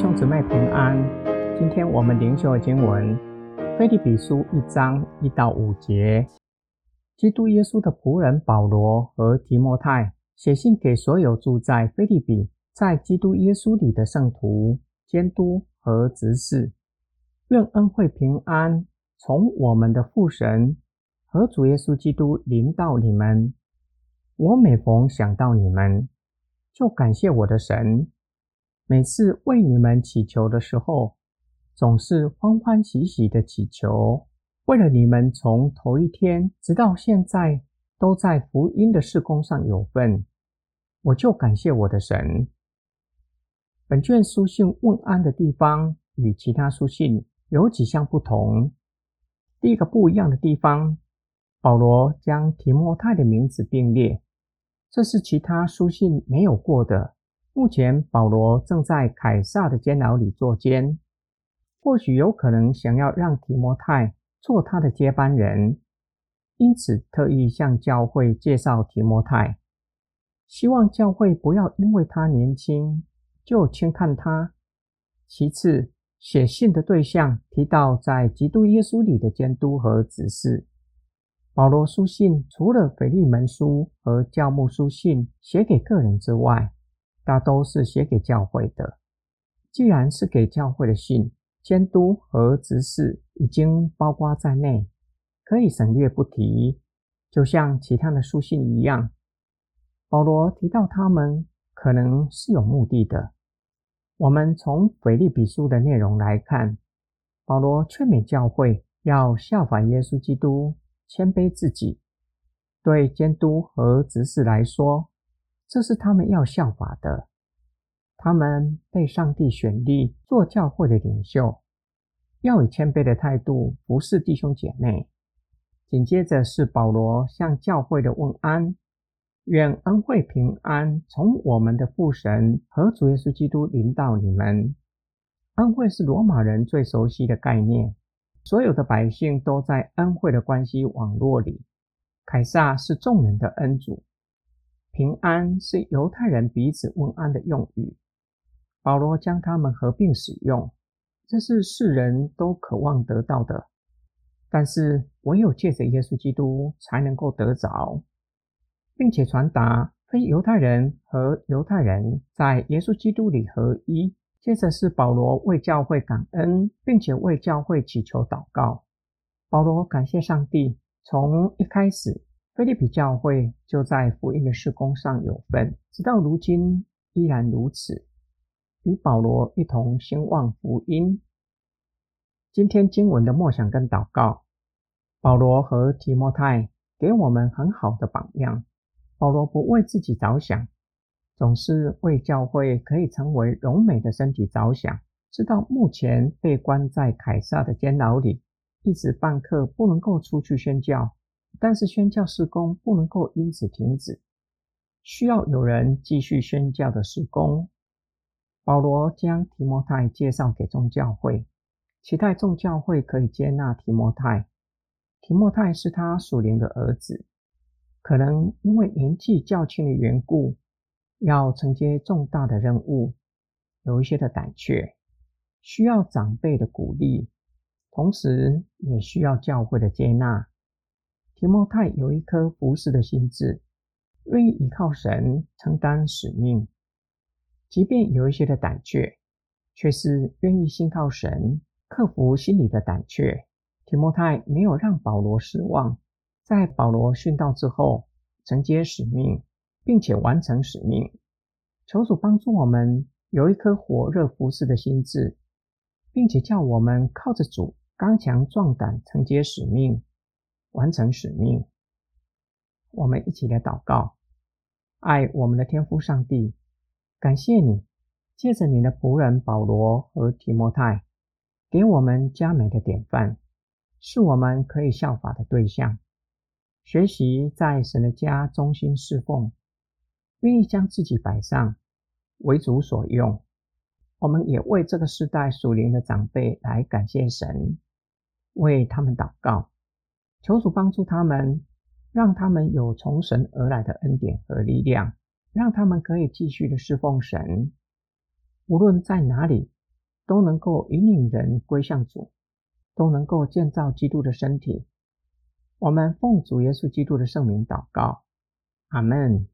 兄姊妹平安。今天我们灵修的经文《腓立比书》一章一到五节。基督耶稣的仆人保罗和提摩太写信给所有住在腓立比，在基督耶稣里的圣徒、监督和执事，愿恩惠平安从我们的父神和主耶稣基督临到你们。我每逢想到你们，就感谢我的神。每次为你们祈求的时候，总是欢欢喜喜的祈求，为了你们从头一天直到现在都在福音的事工上有份，我就感谢我的神。本卷书信问安的地方与其他书信有几项不同。第一个不一样的地方，保罗将提摩太的名字并列，这是其他书信没有过的。目前，保罗正在凯撒的监牢里坐监，或许有可能想要让提摩太做他的接班人，因此特意向教会介绍提摩太，希望教会不要因为他年轻就轻看他。其次，写信的对象提到在基督耶稣里的监督和指示。保罗书信除了腓利门书和教牧书信写给个人之外，大都是写给教会的。既然是给教会的信，监督和执事已经包括在内，可以省略不提。就像其他的书信一样，保罗提到他们可能是有目的的。我们从腓立比书的内容来看，保罗劝勉教会要效法耶稣基督，谦卑自己。对监督和执事来说，这是他们要效法的。他们被上帝选立做教会的领袖，要以谦卑的态度服侍弟兄姐妹。紧接着是保罗向教会的问安：愿恩惠平安从我们的父神和主耶稣基督临到你们。恩惠是罗马人最熟悉的概念，所有的百姓都在恩惠的关系网络里。凯撒是众人的恩主。平安是犹太人彼此问安的用语，保罗将它们合并使用，这是世人都渴望得到的，但是唯有借着耶稣基督才能够得着，并且传达非犹太人和犹太人在耶稣基督里合一。接着是保罗为教会感恩，并且为教会祈求祷告。保罗感谢上帝，从一开始。菲利比教会就在福音的事工上有份，直到如今依然如此，与保罗一同兴旺福音。今天经文的默想跟祷告，保罗和提摩太给我们很好的榜样。保罗不为自己着想，总是为教会可以成为荣美的身体着想。直到目前被关在凯撒的监牢里，一时半刻不能够出去宣教。但是宣教施工不能够因此停止，需要有人继续宣教的施工。保罗将提摩太介绍给众教会，期待众教会可以接纳提摩太。提摩太是他属灵的儿子，可能因为年纪较轻的缘故，要承接重大的任务，有一些的胆怯，需要长辈的鼓励，同时也需要教会的接纳。提摩太有一颗服侍的心智，愿意依靠神承担使命，即便有一些的胆怯，却是愿意信靠神，克服心里的胆怯。提摩太没有让保罗失望，在保罗殉道之后，承接使命，并且完成使命。求主帮助我们有一颗火热服侍的心智，并且叫我们靠着主刚强壮胆，承接使命。完成使命，我们一起来祷告。爱我们的天父上帝，感谢你借着你的仆人保罗和提摩太，给我们加美的典范，是我们可以效法的对象。学习在神的家忠心侍奉，愿意将自己摆上，为主所用。我们也为这个时代属灵的长辈来感谢神，为他们祷告。求主帮助他们，让他们有从神而来的恩典和力量，让他们可以继续的侍奉神。无论在哪里，都能够引领人归向主，都能够建造基督的身体。我们奉主耶稣基督的圣名祷告，阿门。